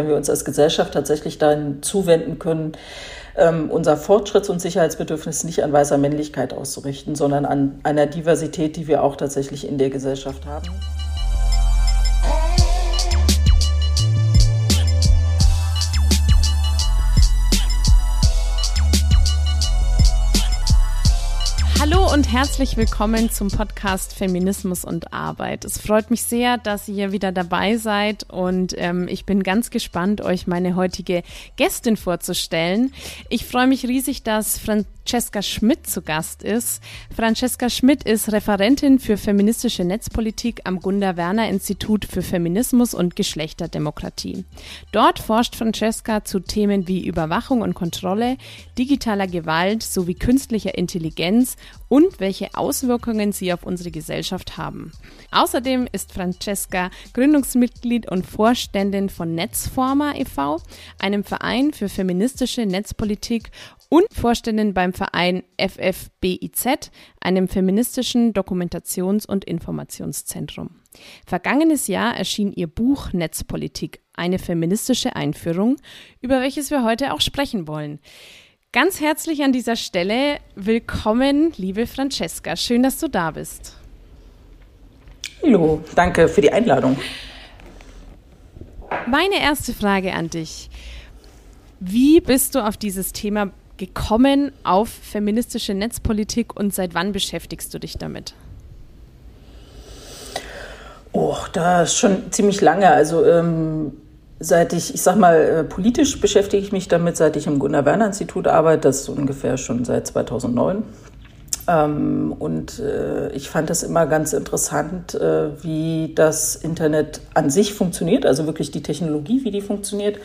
wenn wir uns als Gesellschaft tatsächlich dahin zuwenden können, ähm, unser Fortschritts- und Sicherheitsbedürfnis nicht an weißer Männlichkeit auszurichten, sondern an einer Diversität, die wir auch tatsächlich in der Gesellschaft haben. Hallo und herzlich willkommen zum Podcast Feminismus und Arbeit. Es freut mich sehr, dass ihr wieder dabei seid und ähm, ich bin ganz gespannt, euch meine heutige Gästin vorzustellen. Ich freue mich riesig, dass Francesca Schmidt zu Gast ist. Francesca Schmidt ist Referentin für feministische Netzpolitik am Gunda Werner Institut für Feminismus und Geschlechterdemokratie. Dort forscht Francesca zu Themen wie Überwachung und Kontrolle, digitaler Gewalt sowie künstlicher Intelligenz und welche Auswirkungen sie auf unsere Gesellschaft haben. Außerdem ist Francesca Gründungsmitglied und Vorständin von Netzforma e.V., einem Verein für feministische Netzpolitik und Vorständin beim Verein FFBIZ, einem feministischen Dokumentations- und Informationszentrum. Vergangenes Jahr erschien ihr Buch Netzpolitik, eine feministische Einführung, über welches wir heute auch sprechen wollen. Ganz herzlich an dieser Stelle willkommen, liebe Francesca. Schön, dass du da bist. Hallo, danke für die Einladung. Meine erste Frage an dich. Wie bist du auf dieses Thema gekommen, auf feministische Netzpolitik und seit wann beschäftigst du dich damit? Oh, da ist schon ziemlich lange. Also ähm, Seit ich, ich sag mal, äh, politisch beschäftige ich mich damit, seit ich im Gunnar Werner Institut arbeite, das ist ungefähr schon seit 2009. Ähm, und äh, ich fand es immer ganz interessant, äh, wie das Internet an sich funktioniert, also wirklich die Technologie, wie die funktioniert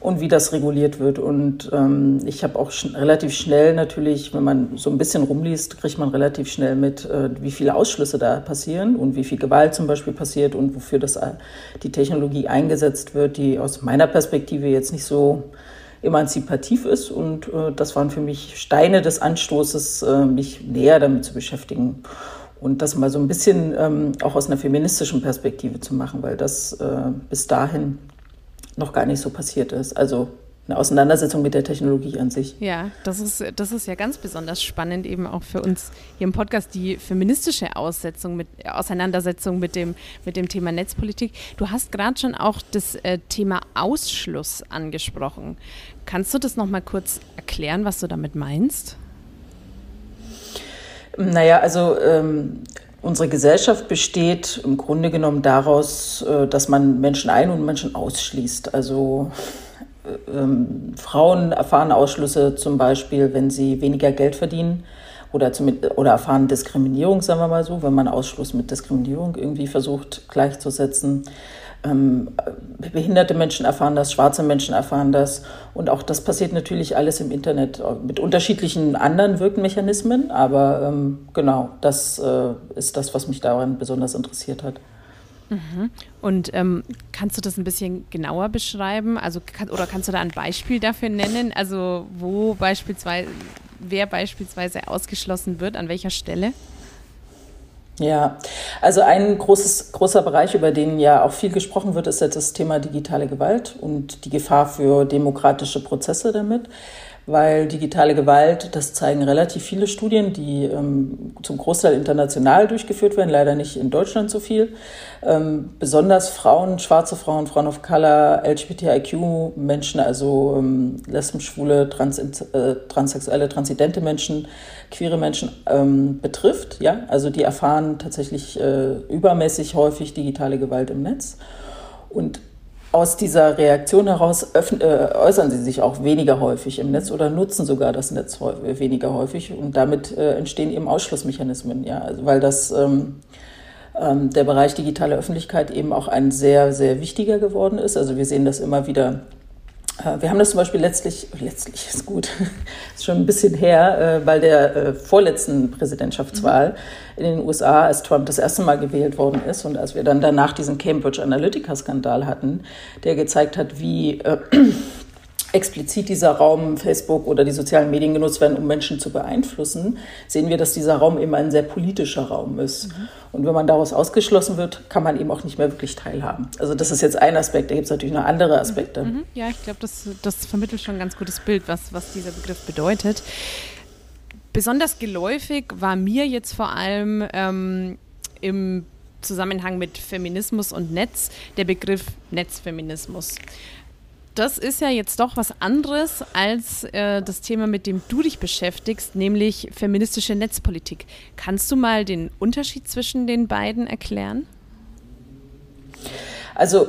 und wie das reguliert wird. Und ähm, ich habe auch sch relativ schnell natürlich, wenn man so ein bisschen rumliest, kriegt man relativ schnell mit, äh, wie viele Ausschlüsse da passieren und wie viel Gewalt zum Beispiel passiert und wofür das, äh, die Technologie eingesetzt wird, die aus meiner Perspektive jetzt nicht so emanzipativ ist. Und äh, das waren für mich Steine des Anstoßes, äh, mich näher damit zu beschäftigen und das mal so ein bisschen ähm, auch aus einer feministischen Perspektive zu machen, weil das äh, bis dahin noch gar nicht so passiert ist. Also eine Auseinandersetzung mit der Technologie an sich. Ja, das ist, das ist ja ganz besonders spannend, eben auch für uns hier im Podcast, die feministische Aussetzung mit, Auseinandersetzung mit dem, mit dem Thema Netzpolitik. Du hast gerade schon auch das äh, Thema Ausschluss angesprochen. Kannst du das nochmal kurz erklären, was du damit meinst? Naja, also ähm, Unsere Gesellschaft besteht im Grunde genommen daraus, äh, dass man Menschen ein- und Menschen ausschließt. Also äh, ähm, Frauen erfahren Ausschlüsse zum Beispiel, wenn sie weniger Geld verdienen oder, zum, oder erfahren Diskriminierung, sagen wir mal so, wenn man Ausschluss mit Diskriminierung irgendwie versucht gleichzusetzen. Ähm, behinderte Menschen erfahren das, schwarze Menschen erfahren das. Und auch das passiert natürlich alles im Internet mit unterschiedlichen anderen Wirkmechanismen. Aber ähm, genau, das äh, ist das, was mich daran besonders interessiert hat. Mhm. Und ähm, kannst du das ein bisschen genauer beschreiben? Also kann, oder kannst du da ein Beispiel dafür nennen? Also wo beispielsweise, wer beispielsweise ausgeschlossen wird, an welcher Stelle? Ja, also ein großes, großer Bereich, über den ja auch viel gesprochen wird, ist jetzt das Thema digitale Gewalt und die Gefahr für demokratische Prozesse damit weil digitale Gewalt, das zeigen relativ viele Studien, die ähm, zum Großteil international durchgeführt werden, leider nicht in Deutschland so viel. Ähm, besonders Frauen, schwarze Frauen, Frauen of Color, LGBTIQ-Menschen, also ähm, Lesben, Schwule, Trans, äh, transsexuelle, transidente Menschen, queere Menschen ähm, betrifft. Ja, also die erfahren tatsächlich äh, übermäßig häufig digitale Gewalt im Netz. Und aus dieser Reaktion heraus äh, äußern sie sich auch weniger häufig im Netz oder nutzen sogar das Netz weniger häufig und damit äh, entstehen eben Ausschlussmechanismen, ja, also weil das ähm, ähm, der Bereich digitale Öffentlichkeit eben auch ein sehr, sehr wichtiger geworden ist. Also wir sehen das immer wieder wir haben das zum Beispiel letztlich, letztlich ist gut, ist schon ein bisschen her, äh, bei der äh, vorletzten Präsidentschaftswahl in den USA, als Trump das erste Mal gewählt worden ist und als wir dann danach diesen Cambridge Analytica-Skandal hatten, der gezeigt hat, wie explizit dieser Raum Facebook oder die sozialen Medien genutzt werden, um Menschen zu beeinflussen, sehen wir, dass dieser Raum eben ein sehr politischer Raum ist. Mhm. Und wenn man daraus ausgeschlossen wird, kann man eben auch nicht mehr wirklich teilhaben. Also das ist jetzt ein Aspekt, da gibt es natürlich noch andere Aspekte. Mhm. Ja, ich glaube, das, das vermittelt schon ein ganz gutes Bild, was, was dieser Begriff bedeutet. Besonders geläufig war mir jetzt vor allem ähm, im Zusammenhang mit Feminismus und Netz der Begriff Netzfeminismus das ist ja jetzt doch was anderes als äh, das Thema, mit dem du dich beschäftigst, nämlich feministische Netzpolitik. Kannst du mal den Unterschied zwischen den beiden erklären? Also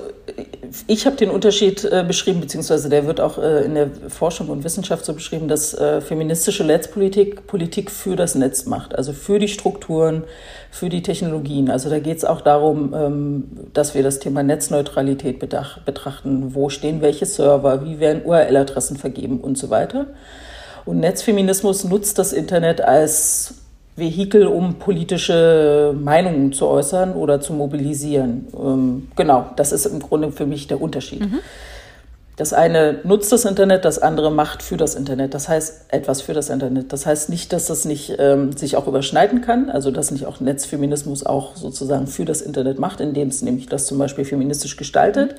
ich habe den Unterschied äh, beschrieben, beziehungsweise der wird auch äh, in der Forschung und Wissenschaft so beschrieben, dass äh, feministische Netzpolitik Politik für das Netz macht, also für die Strukturen, für die Technologien. Also da geht es auch darum, ähm, dass wir das Thema Netzneutralität betrachten. Wo stehen welche Server, wie werden URL-Adressen vergeben und so weiter. Und Netzfeminismus nutzt das Internet als Vehikel, um politische Meinungen zu äußern oder zu mobilisieren. Ähm, genau, das ist im Grunde für mich der Unterschied. Mhm. Das eine nutzt das Internet, das andere macht für das Internet. Das heißt etwas für das Internet. Das heißt nicht, dass das nicht ähm, sich auch überschneiden kann, also dass nicht auch Netzfeminismus auch sozusagen für das Internet macht, indem es nämlich das zum Beispiel feministisch gestaltet.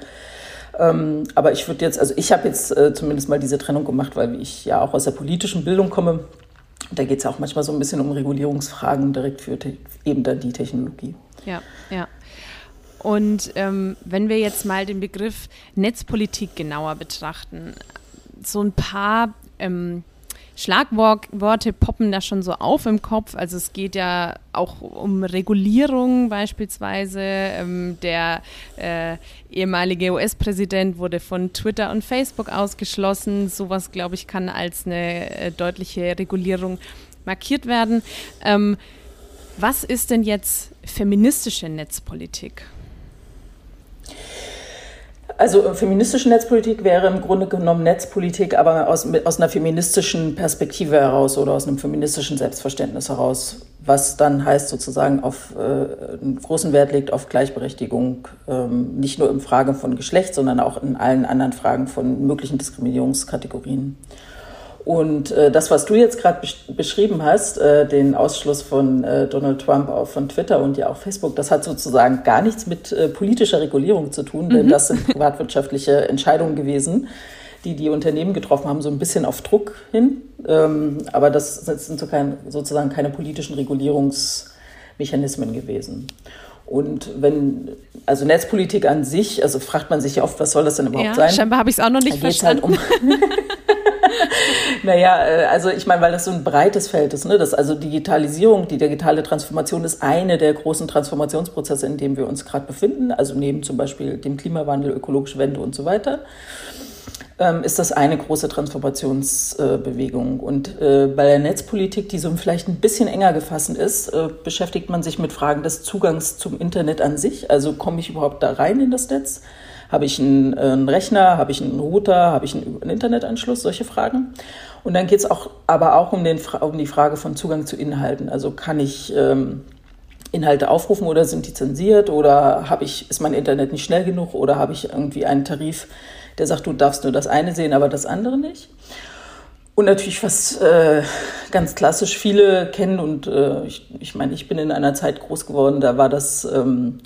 Ähm, aber ich würde jetzt, also ich habe jetzt äh, zumindest mal diese Trennung gemacht, weil ich ja auch aus der politischen Bildung komme da geht es auch manchmal so ein bisschen um Regulierungsfragen direkt für eben dann die Technologie. Ja, ja. Und ähm, wenn wir jetzt mal den Begriff Netzpolitik genauer betrachten, so ein paar ähm, Schlagworte poppen da schon so auf im Kopf. Also es geht ja auch um Regulierung beispielsweise. Ähm, der äh, ehemalige US-Präsident wurde von Twitter und Facebook ausgeschlossen. Sowas, glaube ich, kann als eine äh, deutliche Regulierung markiert werden. Ähm, was ist denn jetzt feministische Netzpolitik? Also äh, feministische Netzpolitik wäre im Grunde genommen Netzpolitik, aber aus, aus einer feministischen Perspektive heraus oder aus einem feministischen Selbstverständnis heraus, was dann heißt sozusagen auf äh, einen großen Wert legt auf Gleichberechtigung, ähm, nicht nur in Frage von Geschlecht, sondern auch in allen anderen Fragen von möglichen Diskriminierungskategorien. Und äh, das, was du jetzt gerade besch beschrieben hast, äh, den Ausschluss von äh, Donald Trump auch von Twitter und ja auch Facebook, das hat sozusagen gar nichts mit äh, politischer Regulierung zu tun, denn mhm. das sind privatwirtschaftliche Entscheidungen gewesen, die die Unternehmen getroffen haben, so ein bisschen auf Druck hin. Ähm, aber das, sind so kein, sozusagen keine politischen Regulierungsmechanismen gewesen. Und wenn, also Netzpolitik an sich, also fragt man sich ja oft, was soll das denn überhaupt ja, sein? Scheinbar habe ich es auch noch nicht halt verstanden. Halt um naja, äh, also ich meine, weil das so ein breites Feld ist. Ne? Das, also Digitalisierung, die digitale Transformation ist eine der großen Transformationsprozesse, in dem wir uns gerade befinden. Also neben zum Beispiel dem Klimawandel, ökologische Wende und so weiter ähm, ist das eine große Transformationsbewegung. Und äh, bei der Netzpolitik, die so vielleicht ein bisschen enger gefasst ist, äh, beschäftigt man sich mit Fragen des Zugangs zum Internet an sich. Also komme ich überhaupt da rein in das Netz? Habe ich einen, einen Rechner? Habe ich einen Router? Habe ich einen, einen Internetanschluss? Solche Fragen. Und dann geht es auch, aber auch um, den, um die Frage von Zugang zu Inhalten. Also kann ich ähm, Inhalte aufrufen oder sind die zensiert oder habe ich, ist mein Internet nicht schnell genug oder habe ich irgendwie einen Tarif, der sagt, du darfst nur das eine sehen, aber das andere nicht. Und natürlich, was äh, ganz klassisch viele kennen und äh, ich, ich meine, ich bin in einer Zeit groß geworden, da war das ähm,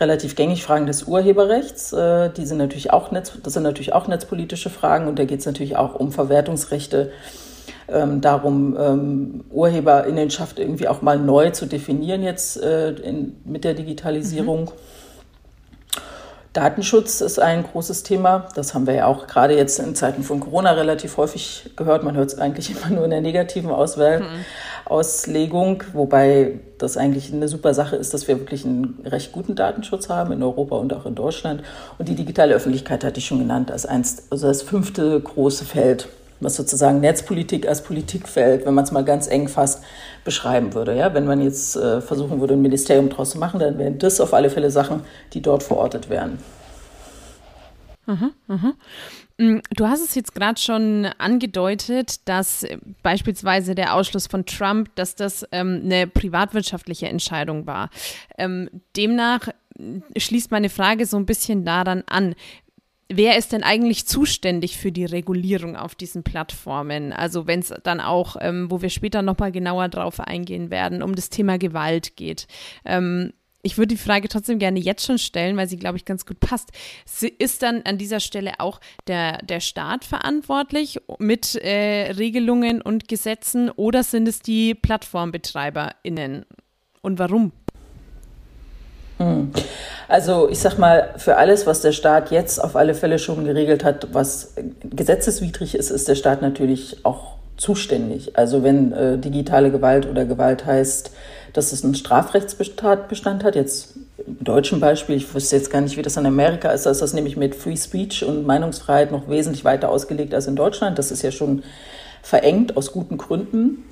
relativ gängig Fragen des Urheberrechts. Äh, die sind natürlich auch Netz, das sind natürlich auch netzpolitische Fragen und da geht es natürlich auch um Verwertungsrechte, ähm, darum, ähm, Urheberinnenschaft irgendwie auch mal neu zu definieren jetzt äh, in, mit der Digitalisierung. Mhm. Datenschutz ist ein großes Thema. Das haben wir ja auch gerade jetzt in Zeiten von Corona relativ häufig gehört. Man hört es eigentlich immer nur in der negativen Auswahl. Mhm. Auslegung, wobei das eigentlich eine super Sache ist, dass wir wirklich einen recht guten Datenschutz haben in Europa und auch in Deutschland. Und die digitale Öffentlichkeit hatte ich schon genannt als eins, also das fünfte große Feld, was sozusagen Netzpolitik als Politikfeld, wenn man es mal ganz eng fasst, beschreiben würde. Ja, wenn man jetzt äh, versuchen würde, ein Ministerium daraus zu machen, dann wären das auf alle Fälle Sachen, die dort verortet wären. Mhm, mhm. Mm, du hast es jetzt gerade schon angedeutet, dass äh, beispielsweise der Ausschluss von Trump, dass das ähm, eine privatwirtschaftliche Entscheidung war. Ähm, demnach mm, schließt meine Frage so ein bisschen daran an. Wer ist denn eigentlich zuständig für die Regulierung auf diesen Plattformen? Also wenn es dann auch, ähm, wo wir später nochmal genauer drauf eingehen werden, um das Thema Gewalt geht. Ähm, ich würde die Frage trotzdem gerne jetzt schon stellen, weil sie, glaube ich, ganz gut passt. Ist dann an dieser Stelle auch der, der Staat verantwortlich mit äh, Regelungen und Gesetzen oder sind es die PlattformbetreiberInnen? Und warum? Hm. Also ich sag mal, für alles, was der Staat jetzt auf alle Fälle schon geregelt hat, was gesetzeswidrig ist, ist der Staat natürlich auch zuständig. Also wenn äh, digitale Gewalt oder Gewalt heißt, dass es einen Strafrechtsbestand hat, jetzt im deutschen Beispiel, ich wüsste jetzt gar nicht, wie das in Amerika ist, da ist das nämlich mit Free Speech und Meinungsfreiheit noch wesentlich weiter ausgelegt als in Deutschland. Das ist ja schon verengt aus guten Gründen.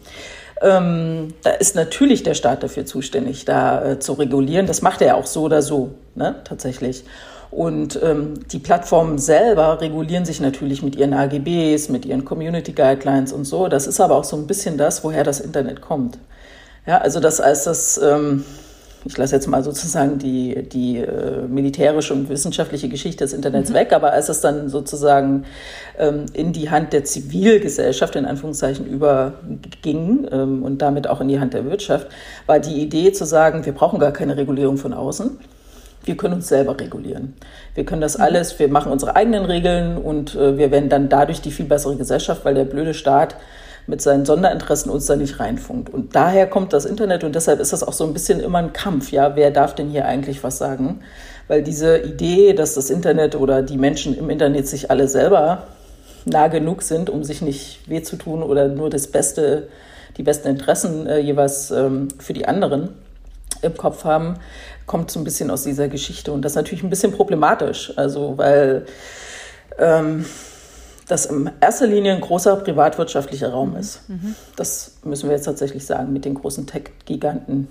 Ähm, da ist natürlich der Staat dafür zuständig, da äh, zu regulieren. Das macht er auch so oder so, ne, tatsächlich. Und ähm, die Plattformen selber regulieren sich natürlich mit ihren AGBs, mit ihren Community Guidelines und so. Das ist aber auch so ein bisschen das, woher das Internet kommt. Ja, also das als das, ähm, ich lasse jetzt mal sozusagen die, die äh, militärische und wissenschaftliche Geschichte des Internets mhm. weg, aber als es dann sozusagen ähm, in die Hand der Zivilgesellschaft in Anführungszeichen überging ähm, und damit auch in die Hand der Wirtschaft, war die Idee zu sagen, wir brauchen gar keine Regulierung von außen. Wir können uns selber regulieren. Wir können das mhm. alles, wir machen unsere eigenen Regeln und äh, wir werden dann dadurch die viel bessere Gesellschaft, weil der blöde Staat mit seinen Sonderinteressen uns da nicht reinfunkt. Und daher kommt das Internet und deshalb ist das auch so ein bisschen immer ein Kampf. Ja, wer darf denn hier eigentlich was sagen? Weil diese Idee, dass das Internet oder die Menschen im Internet sich alle selber nah genug sind, um sich nicht weh zu tun oder nur das Beste, die besten Interessen äh, jeweils ähm, für die anderen im Kopf haben, kommt so ein bisschen aus dieser Geschichte. Und das ist natürlich ein bisschen problematisch. Also, weil ähm, das in erster Linie ein großer privatwirtschaftlicher Raum ist. Mhm. Das müssen wir jetzt tatsächlich sagen mit den großen Tech-Giganten,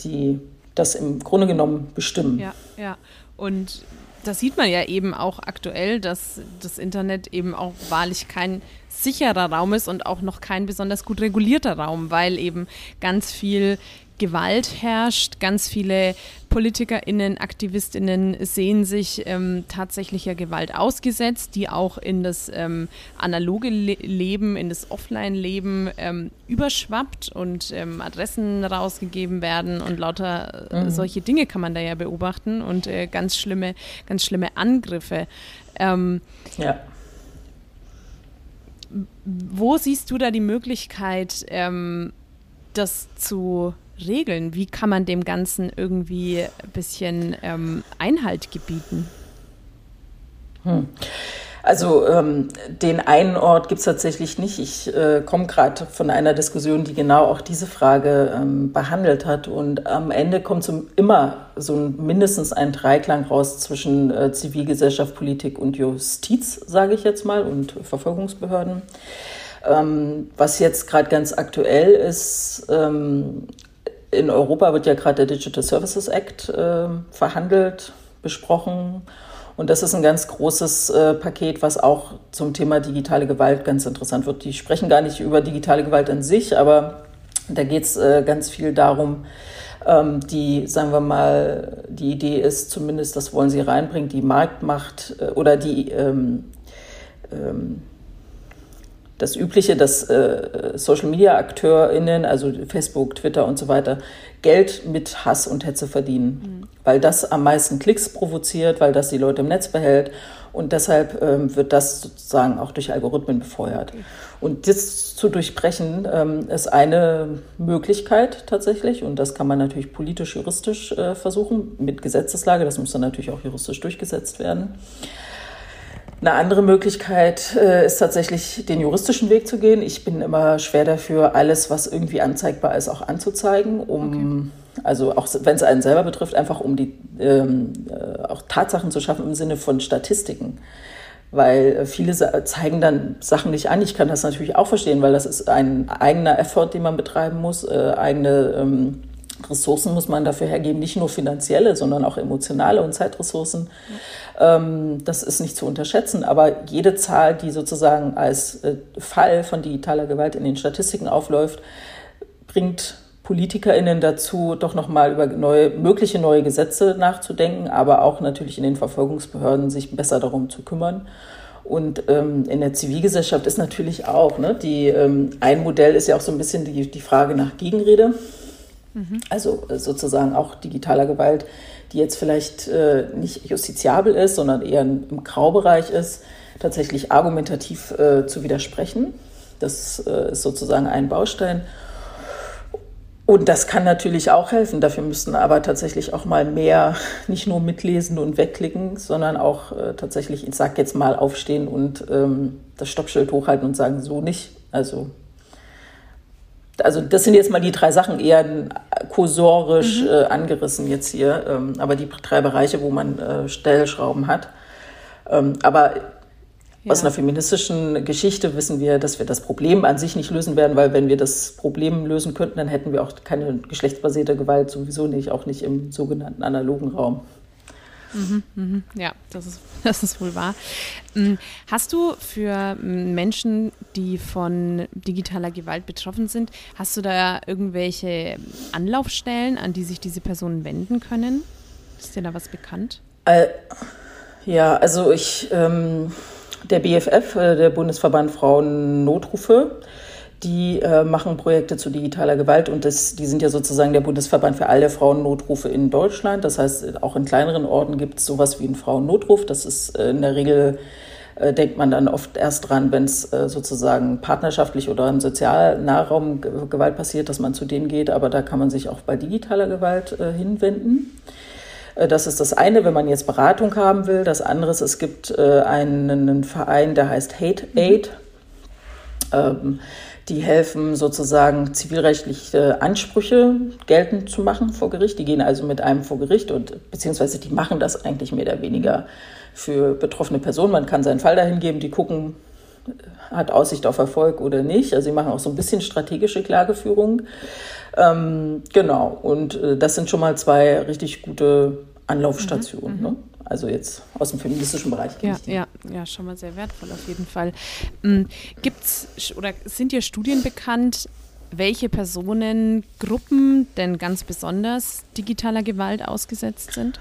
die das im Grunde genommen bestimmen. Ja, ja. Und das sieht man ja eben auch aktuell, dass das Internet eben auch wahrlich kein sicherer Raum ist und auch noch kein besonders gut regulierter Raum, weil eben ganz viel Gewalt herrscht. Ganz viele PolitikerInnen, AktivistInnen sehen sich ähm, tatsächlicher Gewalt ausgesetzt, die auch in das ähm, analoge Le Leben, in das Offline-Leben ähm, überschwappt und ähm, Adressen rausgegeben werden und lauter äh, mhm. solche Dinge kann man da ja beobachten und äh, ganz schlimme, ganz schlimme Angriffe. Ähm, ja. Wo siehst du da die Möglichkeit, ähm, das zu regeln? Wie kann man dem Ganzen irgendwie ein bisschen ähm, Einhalt gebieten? Hm. Also ähm, den einen Ort gibt es tatsächlich nicht. Ich äh, komme gerade von einer Diskussion, die genau auch diese Frage ähm, behandelt hat. Und am Ende kommt so immer so ein, mindestens ein Dreiklang raus zwischen äh, Zivilgesellschaft, Politik und Justiz, sage ich jetzt mal, und Verfolgungsbehörden. Ähm, was jetzt gerade ganz aktuell ist, ähm, in Europa wird ja gerade der Digital Services Act äh, verhandelt, besprochen. Und das ist ein ganz großes äh, Paket, was auch zum Thema digitale Gewalt ganz interessant wird. Die sprechen gar nicht über digitale Gewalt an sich, aber da geht es äh, ganz viel darum, ähm, die, sagen wir mal, die Idee ist zumindest, das wollen sie reinbringen, die Marktmacht äh, oder die ähm, ähm, das Übliche, dass äh, Social-Media-AkteurInnen, also Facebook, Twitter und so weiter, Geld mit Hass und Hetze verdienen. Mhm. Weil das am meisten Klicks provoziert, weil das die Leute im Netz behält. Und deshalb ähm, wird das sozusagen auch durch Algorithmen befeuert. Okay. Und das zu durchbrechen ähm, ist eine Möglichkeit tatsächlich. Und das kann man natürlich politisch, juristisch äh, versuchen mit Gesetzeslage. Das muss dann natürlich auch juristisch durchgesetzt werden. Eine andere Möglichkeit äh, ist tatsächlich den juristischen Weg zu gehen. Ich bin immer schwer dafür, alles, was irgendwie anzeigbar ist, auch anzuzeigen, um okay. also auch wenn es einen selber betrifft, einfach um die ähm, äh, auch Tatsachen zu schaffen im Sinne von Statistiken. Weil viele zeigen dann Sachen nicht an. Ich kann das natürlich auch verstehen, weil das ist ein eigener Effort, den man betreiben muss, äh, eigene ähm, Ressourcen muss man dafür hergeben, nicht nur finanzielle, sondern auch emotionale und Zeitressourcen. Ja. Ähm, das ist nicht zu unterschätzen, aber jede Zahl, die sozusagen als äh, Fall von digitaler Gewalt in den Statistiken aufläuft, bringt PolitikerInnen dazu, doch nochmal über neue, mögliche neue Gesetze nachzudenken, aber auch natürlich in den Verfolgungsbehörden sich besser darum zu kümmern. Und ähm, in der Zivilgesellschaft ist natürlich auch, ne, die, ähm, ein Modell ist ja auch so ein bisschen die, die Frage nach Gegenrede. Mhm. Also äh, sozusagen auch digitaler Gewalt, die jetzt vielleicht äh, nicht justiziabel ist, sondern eher im Graubereich ist, tatsächlich argumentativ äh, zu widersprechen. Das äh, ist sozusagen ein Baustein. Und das kann natürlich auch helfen. Dafür müssten aber tatsächlich auch mal mehr nicht nur mitlesen und wegklicken, sondern auch äh, tatsächlich, ich sag jetzt mal, aufstehen und ähm, das Stoppschild hochhalten und sagen, so nicht. Also, also das sind jetzt mal die drei Sachen, eher kursorisch mhm. äh, angerissen jetzt hier, ähm, aber die drei Bereiche, wo man äh, Stellschrauben hat. Ähm, aber ja. Aus einer feministischen Geschichte wissen wir, dass wir das Problem an sich nicht lösen werden, weil wenn wir das Problem lösen könnten, dann hätten wir auch keine geschlechtsbasierte Gewalt sowieso nicht, auch nicht im sogenannten analogen Raum. Mhm, mhm. Ja, das ist, das ist wohl wahr. Mm, hast du für Menschen, die von digitaler Gewalt betroffen sind, hast du da irgendwelche Anlaufstellen, an die sich diese Personen wenden können? Ist dir da was bekannt? Äh, ja, also ich ähm, der BFF, äh, der Bundesverband Frauen Notrufe, die äh, machen Projekte zu digitaler Gewalt und das, die sind ja sozusagen der Bundesverband für alle Frauennotrufe in Deutschland. Das heißt, auch in kleineren Orten gibt es sowas wie einen Frauennotruf. Das ist äh, in der Regel, äh, denkt man dann oft erst dran, wenn es äh, sozusagen partnerschaftlich oder im Sozialnahraum Gewalt passiert, dass man zu denen geht. Aber da kann man sich auch bei digitaler Gewalt äh, hinwenden. Äh, das ist das eine, wenn man jetzt Beratung haben will. Das andere ist, es gibt einen Verein, der heißt Hate Aid. Ähm, die helfen sozusagen zivilrechtliche Ansprüche geltend zu machen vor Gericht. Die gehen also mit einem vor Gericht und beziehungsweise die machen das eigentlich mehr oder weniger für betroffene Personen. Man kann seinen Fall dahin geben, die gucken, hat Aussicht auf Erfolg oder nicht. Also sie machen auch so ein bisschen strategische Klageführung. Ähm, genau, und äh, das sind schon mal zwei richtig gute Anlaufstationen. Mhm, ne? Also jetzt aus dem feministischen Bereich. Ja, ja, ja, schon mal sehr wertvoll auf jeden Fall. Ähm, gibt's oder sind dir Studien bekannt, welche Personengruppen denn ganz besonders digitaler Gewalt ausgesetzt sind?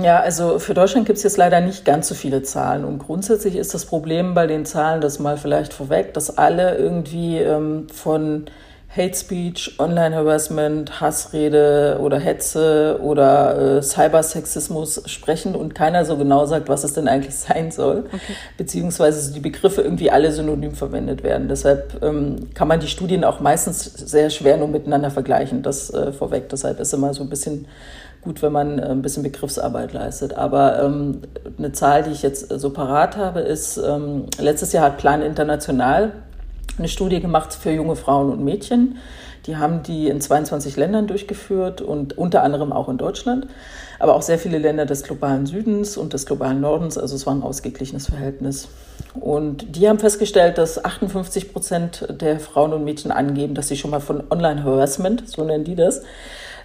Ja, also für Deutschland gibt es jetzt leider nicht ganz so viele Zahlen. Und grundsätzlich ist das Problem bei den Zahlen, das mal vielleicht vorweg, dass alle irgendwie ähm, von Hate Speech, Online-Harassment, Hassrede oder Hetze oder äh, Cybersexismus sprechen und keiner so genau sagt, was es denn eigentlich sein soll, okay. beziehungsweise die Begriffe irgendwie alle synonym verwendet werden. Deshalb ähm, kann man die Studien auch meistens sehr schwer nur miteinander vergleichen, das äh, vorweg. Deshalb ist immer so ein bisschen gut, wenn man äh, ein bisschen Begriffsarbeit leistet. Aber ähm, eine Zahl, die ich jetzt so parat habe, ist, ähm, letztes Jahr hat Plan International eine Studie gemacht für junge Frauen und Mädchen. Die haben die in 22 Ländern durchgeführt und unter anderem auch in Deutschland, aber auch sehr viele Länder des globalen Südens und des globalen Nordens. Also es war ein ausgeglichenes Verhältnis. Und die haben festgestellt, dass 58 Prozent der Frauen und Mädchen angeben, dass sie schon mal von Online-Harassment, so nennen die das,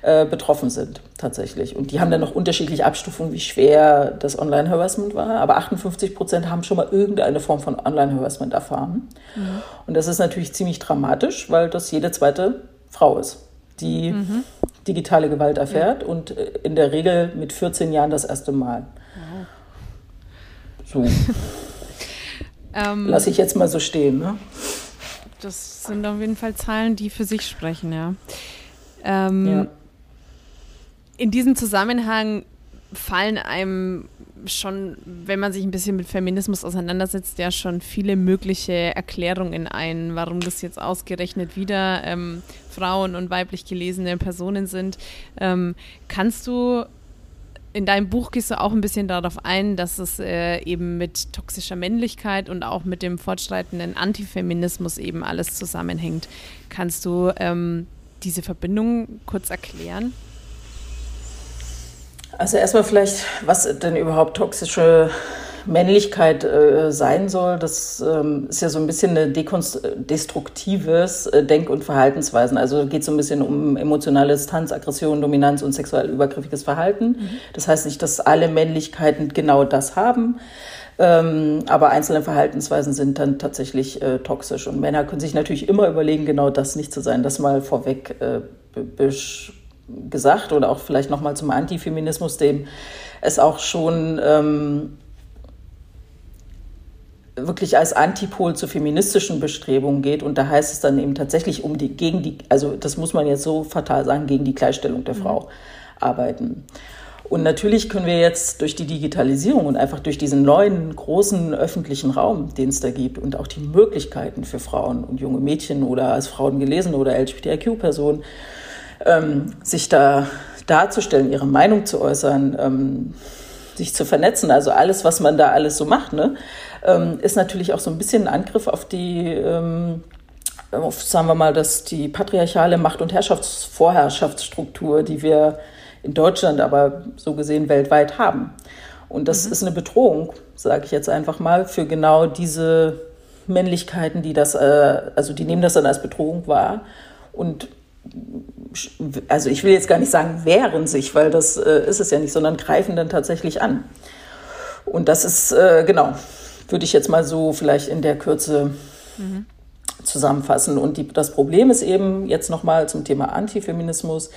äh, betroffen sind tatsächlich. Und die haben dann noch unterschiedliche Abstufungen, wie schwer das Online-Harassment war. Aber 58 Prozent haben schon mal irgendeine Form von Online-Harassment erfahren. Mhm. Und das ist natürlich ziemlich dramatisch, weil das jede zweite Frau ist, die mhm. digitale Gewalt erfährt ja. und äh, in der Regel mit 14 Jahren das erste Mal. Wow. So. ähm, Lass ich jetzt mal so stehen. Ne? Das sind auf jeden Fall Zahlen, die für sich sprechen, ja. Ähm, ja in diesem Zusammenhang fallen einem schon, wenn man sich ein bisschen mit Feminismus auseinandersetzt, ja schon viele mögliche Erklärungen ein, warum das jetzt ausgerechnet wieder ähm, Frauen und weiblich gelesene Personen sind. Ähm, kannst du in deinem Buch gehst du auch ein bisschen darauf ein, dass es äh, eben mit toxischer Männlichkeit und auch mit dem fortschreitenden Antifeminismus eben alles zusammenhängt. Kannst du ähm, diese Verbindung kurz erklären? Also erstmal vielleicht, was denn überhaupt toxische Männlichkeit äh, sein soll, das ähm, ist ja so ein bisschen eine destruktives äh, Denk- und Verhaltensweisen. Also geht so ein bisschen um emotionale Distanz, Aggression, Dominanz und sexuell übergriffiges Verhalten. Mhm. Das heißt nicht, dass alle Männlichkeiten genau das haben. Ähm, aber einzelne Verhaltensweisen sind dann tatsächlich äh, toxisch. Und Männer können sich natürlich immer überlegen, genau das nicht zu sein. Das mal vorweg äh, gesagt oder auch vielleicht nochmal zum Antifeminismus, dem es auch schon ähm, wirklich als Antipol zu feministischen Bestrebungen geht. Und da heißt es dann eben tatsächlich um die, gegen die, also das muss man jetzt so fatal sagen, gegen die Gleichstellung der mhm. Frau arbeiten. Und natürlich können wir jetzt durch die Digitalisierung und einfach durch diesen neuen großen öffentlichen Raum, den es da gibt und auch die Möglichkeiten für Frauen und junge Mädchen oder als Frauen gelesen oder LGBTIQ-Personen, ähm, sich da darzustellen, ihre Meinung zu äußern, ähm, sich zu vernetzen, also alles, was man da alles so macht, ne, ähm, ist natürlich auch so ein bisschen ein Angriff auf die, ähm, auf, sagen wir mal, dass die patriarchale Macht- und Herrschaftsvorherrschaftsstruktur, die wir in Deutschland, aber so gesehen weltweit haben. Und das mhm. ist eine Bedrohung, sage ich jetzt einfach mal, für genau diese Männlichkeiten, die das, äh, also die nehmen das dann als Bedrohung wahr und also ich will jetzt gar nicht sagen, wehren sich, weil das äh, ist es ja nicht, sondern greifen dann tatsächlich an. Und das ist, äh, genau, würde ich jetzt mal so vielleicht in der Kürze mhm. zusammenfassen. Und die, das Problem ist eben jetzt nochmal zum Thema Antifeminismus.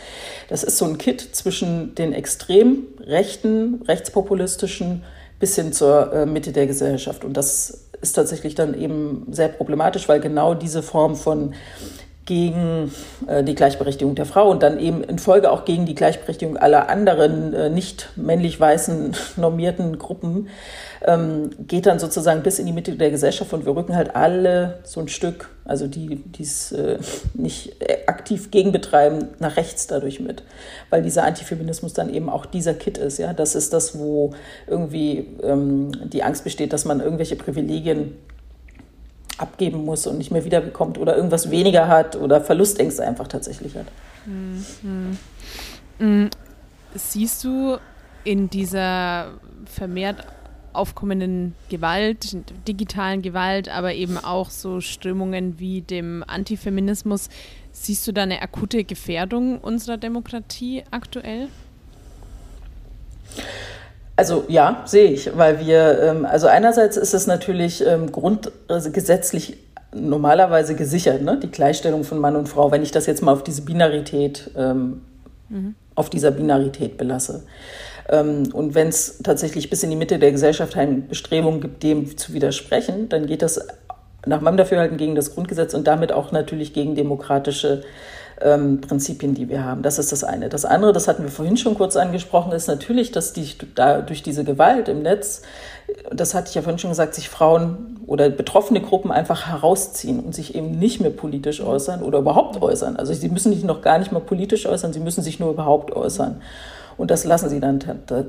Das ist so ein Kit zwischen den extrem rechten, rechtspopulistischen bis hin zur äh, Mitte der Gesellschaft. Und das ist tatsächlich dann eben sehr problematisch, weil genau diese Form von gegen äh, die Gleichberechtigung der Frau und dann eben in Folge auch gegen die Gleichberechtigung aller anderen äh, nicht männlich weißen normierten Gruppen ähm, geht dann sozusagen bis in die Mitte der Gesellschaft und wir rücken halt alle so ein Stück, also die, die es äh, nicht aktiv gegenbetreiben, nach rechts dadurch mit. Weil dieser Antifeminismus dann eben auch dieser Kit ist. Ja? Das ist das, wo irgendwie ähm, die Angst besteht, dass man irgendwelche Privilegien abgeben muss und nicht mehr wiederbekommt oder irgendwas weniger hat oder Verlustängste einfach tatsächlich hat. Mhm. Mhm. Siehst du in dieser vermehrt aufkommenden Gewalt, digitalen Gewalt, aber eben auch so Strömungen wie dem Antifeminismus. Siehst du da eine akute Gefährdung unserer Demokratie aktuell? Also ja, sehe ich, weil wir, ähm, also einerseits ist es natürlich ähm, grundgesetzlich normalerweise gesichert, ne? die Gleichstellung von Mann und Frau, wenn ich das jetzt mal auf diese Binarität, ähm, mhm. auf dieser Binarität belasse. Ähm, und wenn es tatsächlich bis in die Mitte der Gesellschaft eine Bestrebung gibt, dem zu widersprechen, dann geht das nach meinem Dafürhalten gegen das Grundgesetz und damit auch natürlich gegen demokratische ähm, Prinzipien, die wir haben. Das ist das eine. Das andere, das hatten wir vorhin schon kurz angesprochen, ist natürlich, dass die, da, durch diese Gewalt im Netz, das hatte ich ja vorhin schon gesagt, sich Frauen oder betroffene Gruppen einfach herausziehen und sich eben nicht mehr politisch äußern oder überhaupt äußern. Also sie müssen sich noch gar nicht mal politisch äußern, sie müssen sich nur überhaupt äußern. Und das lassen sie dann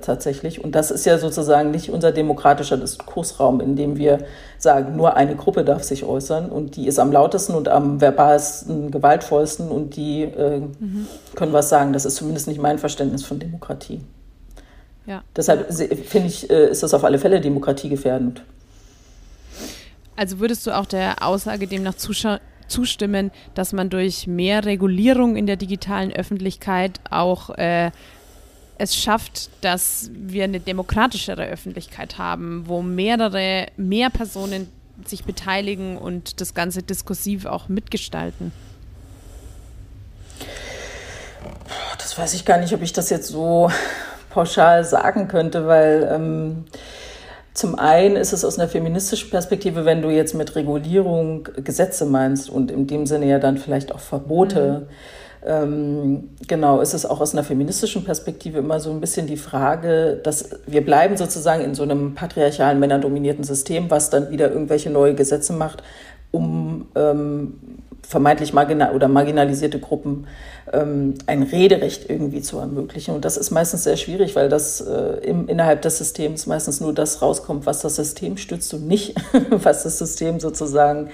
tatsächlich. Und das ist ja sozusagen nicht unser demokratischer Diskursraum, in dem wir sagen, nur eine Gruppe darf sich äußern und die ist am lautesten und am verbalsten, gewaltvollsten und die äh, mhm. können was sagen. Das ist zumindest nicht mein Verständnis von Demokratie. Ja. Deshalb finde ich, äh, ist das auf alle Fälle demokratiegefährdend. Also würdest du auch der Aussage demnach zustimmen, dass man durch mehr Regulierung in der digitalen Öffentlichkeit auch äh, es schafft, dass wir eine demokratischere Öffentlichkeit haben, wo mehrere, mehr Personen sich beteiligen und das Ganze diskursiv auch mitgestalten? Das weiß ich gar nicht, ob ich das jetzt so pauschal sagen könnte, weil ähm, zum einen ist es aus einer feministischen Perspektive, wenn du jetzt mit Regulierung Gesetze meinst und in dem Sinne ja dann vielleicht auch Verbote. Mhm ähm, genau, ist es auch aus einer feministischen Perspektive immer so ein bisschen die Frage, dass wir bleiben sozusagen in so einem patriarchalen, männerdominierten System, was dann wieder irgendwelche neue Gesetze macht, um ähm, vermeintlich marginal oder marginalisierte Gruppen ähm, ein Rederecht irgendwie zu ermöglichen. Und das ist meistens sehr schwierig, weil das äh, im, innerhalb des Systems meistens nur das rauskommt, was das System stützt und nicht, was das System sozusagen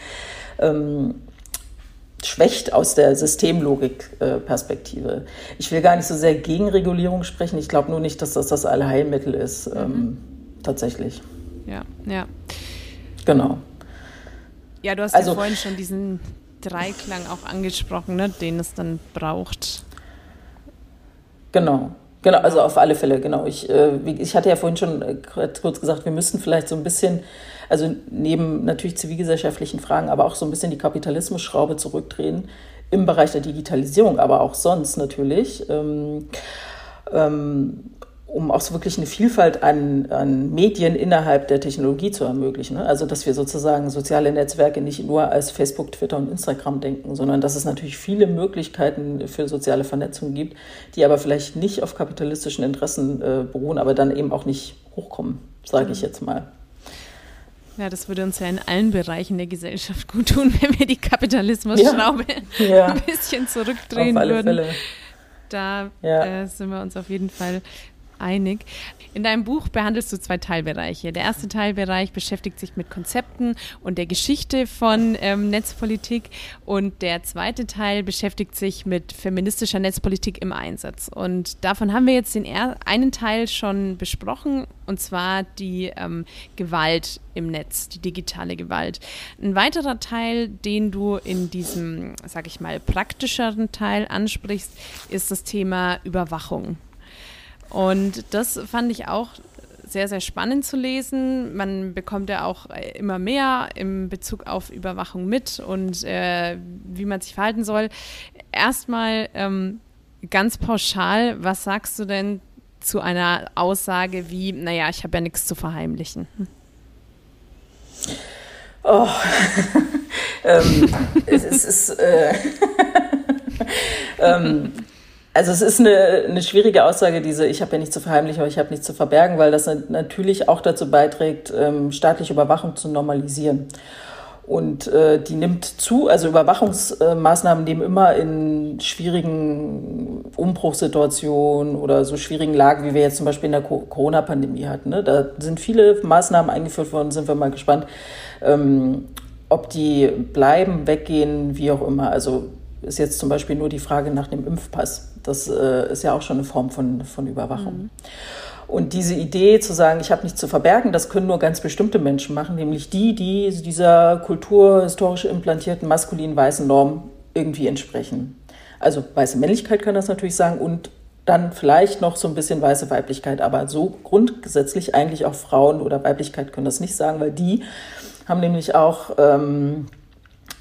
schwächt aus der Systemlogik-Perspektive. ich will gar nicht so sehr gegen Regulierung sprechen. Ich glaube nur nicht, dass das das Allheilmittel ist, mhm. ähm, tatsächlich. Ja, ja. Genau. Ja, du hast also, ja vorhin schon diesen Dreiklang auch angesprochen, ne, den es dann braucht. Genau. Genau, also auf alle Fälle, genau. Ich, äh, ich hatte ja vorhin schon äh, kurz gesagt, wir müssten vielleicht so ein bisschen, also neben natürlich zivilgesellschaftlichen Fragen, aber auch so ein bisschen die Kapitalismusschraube zurückdrehen im Bereich der Digitalisierung, aber auch sonst natürlich. Ähm, ähm, um auch so wirklich eine Vielfalt an, an Medien innerhalb der Technologie zu ermöglichen. Ne? Also dass wir sozusagen soziale Netzwerke nicht nur als Facebook, Twitter und Instagram denken, sondern dass es natürlich viele Möglichkeiten für soziale Vernetzung gibt, die aber vielleicht nicht auf kapitalistischen Interessen äh, beruhen, aber dann eben auch nicht hochkommen, sage ich jetzt mal. Ja, das würde uns ja in allen Bereichen der Gesellschaft gut tun, wenn wir die Kapitalismusschraube ja. ja. ein bisschen zurückdrehen würden. Fälle. Da ja. äh, sind wir uns auf jeden Fall einig. In deinem Buch behandelst du zwei Teilbereiche. Der erste Teilbereich beschäftigt sich mit Konzepten und der Geschichte von ähm, Netzpolitik und der zweite Teil beschäftigt sich mit feministischer Netzpolitik im Einsatz. Und davon haben wir jetzt den einen Teil schon besprochen und zwar die ähm, Gewalt im Netz, die digitale Gewalt. Ein weiterer Teil, den du in diesem, sag ich mal, praktischeren Teil ansprichst, ist das Thema Überwachung. Und das fand ich auch sehr, sehr spannend zu lesen. Man bekommt ja auch immer mehr im Bezug auf Überwachung mit und äh, wie man sich verhalten soll. Erstmal ähm, ganz pauschal, was sagst du denn zu einer Aussage wie, naja, ich habe ja nichts zu verheimlichen? Hm. Oh, ähm, es, es ist. Äh, ähm, also es ist eine, eine schwierige Aussage, diese ich habe ja nichts zu verheimlichen, aber ich habe nichts zu verbergen, weil das natürlich auch dazu beiträgt, ähm, staatliche Überwachung zu normalisieren. Und äh, die nimmt zu, also Überwachungsmaßnahmen nehmen immer in schwierigen Umbruchssituationen oder so schwierigen Lagen, wie wir jetzt zum Beispiel in der Corona-Pandemie hatten. Ne? Da sind viele Maßnahmen eingeführt worden, sind wir mal gespannt, ähm, ob die bleiben, weggehen, wie auch immer. Also ist jetzt zum Beispiel nur die Frage nach dem Impfpass. Das äh, ist ja auch schon eine Form von, von Überwachung. Mhm. Und diese Idee zu sagen, ich habe nichts zu verbergen, das können nur ganz bestimmte Menschen machen, nämlich die, die dieser kulturhistorisch implantierten maskulinen weißen Norm irgendwie entsprechen. Also weiße Männlichkeit kann das natürlich sagen und dann vielleicht noch so ein bisschen weiße Weiblichkeit, aber so grundgesetzlich eigentlich auch Frauen oder Weiblichkeit können das nicht sagen, weil die haben nämlich auch ähm,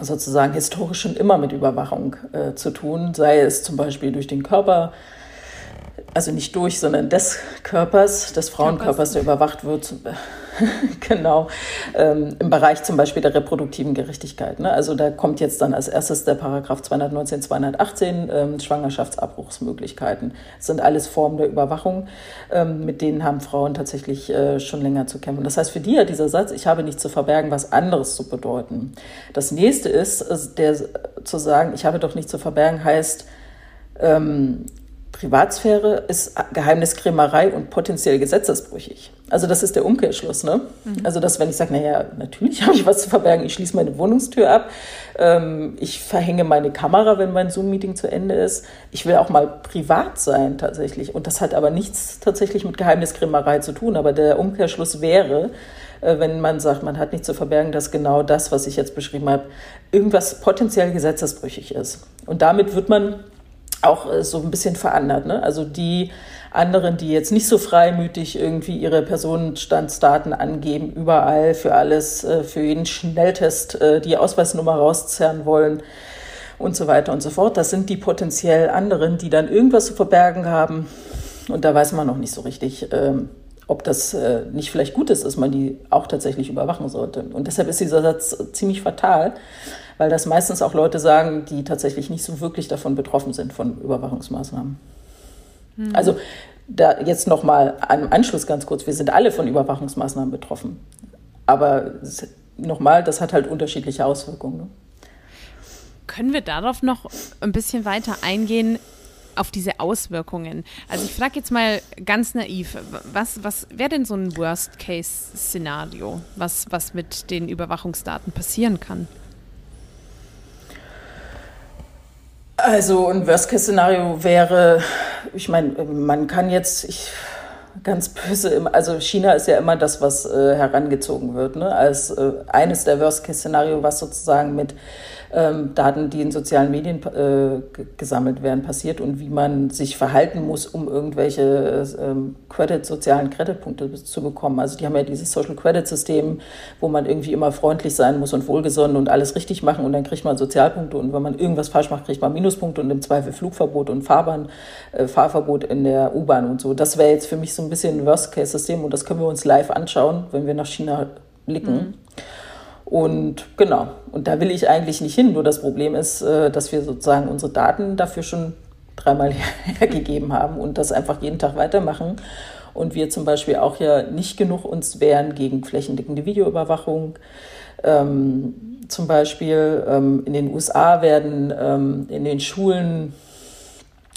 sozusagen historisch schon immer mit Überwachung äh, zu tun, sei es zum Beispiel durch den Körper, also nicht durch, sondern des Körpers, des Frauenkörpers, der überwacht wird, genau, ähm, im Bereich zum Beispiel der reproduktiven Gerechtigkeit. Ne? Also da kommt jetzt dann als erstes der Paragraph 219, 218, ähm, Schwangerschaftsabbruchsmöglichkeiten. Das sind alles Formen der Überwachung, ähm, mit denen haben Frauen tatsächlich äh, schon länger zu kämpfen. Das heißt, für die hat dieser Satz, ich habe nichts zu verbergen, was anderes zu bedeuten. Das nächste ist, der zu sagen, ich habe doch nichts zu verbergen, heißt, ähm, Privatsphäre ist Geheimniskrämerei und potenziell gesetzesbrüchig. Also das ist der Umkehrschluss. Ne? Mhm. Also dass wenn ich sage, naja, natürlich habe ich was zu verbergen, ich schließe meine Wohnungstür ab, ähm, ich verhänge meine Kamera, wenn mein Zoom-Meeting zu Ende ist. Ich will auch mal privat sein tatsächlich. Und das hat aber nichts tatsächlich mit Geheimniskrämerei zu tun. Aber der Umkehrschluss wäre, äh, wenn man sagt, man hat nichts zu verbergen, dass genau das, was ich jetzt beschrieben habe, irgendwas potenziell gesetzesbrüchig ist. Und damit wird man auch äh, so ein bisschen verändert. Ne? Also die anderen, die jetzt nicht so freimütig irgendwie ihre Personenstandsdaten angeben, überall für alles, äh, für jeden Schnelltest äh, die Ausweisnummer rauszerren wollen und so weiter und so fort. Das sind die potenziell anderen, die dann irgendwas zu verbergen haben. Und da weiß man noch nicht so richtig, ähm, ob das nicht vielleicht gut ist, dass man die auch tatsächlich überwachen sollte. Und deshalb ist dieser Satz ziemlich fatal, weil das meistens auch Leute sagen, die tatsächlich nicht so wirklich davon betroffen sind von Überwachungsmaßnahmen. Mhm. Also da jetzt nochmal am Anschluss ganz kurz, wir sind alle von Überwachungsmaßnahmen betroffen. Aber nochmal, das hat halt unterschiedliche Auswirkungen. Ne? Können wir darauf noch ein bisschen weiter eingehen? Auf diese Auswirkungen. Also ich frage jetzt mal ganz naiv, was, was wäre denn so ein Worst-Case-Szenario, was, was mit den Überwachungsdaten passieren kann? Also ein Worst-Case-Szenario wäre, ich meine, man kann jetzt, ich, ganz böse, also China ist ja immer das, was äh, herangezogen wird, ne? als äh, eines der Worst-Case-Szenario, was sozusagen mit ähm, Daten, die in sozialen Medien äh, gesammelt werden, passiert und wie man sich verhalten muss, um irgendwelche ähm, Credit, sozialen Creditpunkte zu bekommen. Also die haben ja dieses Social Credit System, wo man irgendwie immer freundlich sein muss und wohlgesonnen und alles richtig machen und dann kriegt man Sozialpunkte und wenn man irgendwas falsch macht, kriegt man Minuspunkte und im Zweifel Flugverbot und Fahrbahn, äh, Fahrverbot in der U-Bahn und so. Das wäre jetzt für mich so ein bisschen ein Worst-Case-System und das können wir uns live anschauen, wenn wir nach China blicken. Mhm. Und genau, und da will ich eigentlich nicht hin. Nur das Problem ist, äh, dass wir sozusagen unsere Daten dafür schon dreimal hergegeben haben und das einfach jeden Tag weitermachen. Und wir zum Beispiel auch ja nicht genug uns wehren gegen flächendeckende Videoüberwachung. Ähm, zum Beispiel ähm, in den USA werden ähm, in den Schulen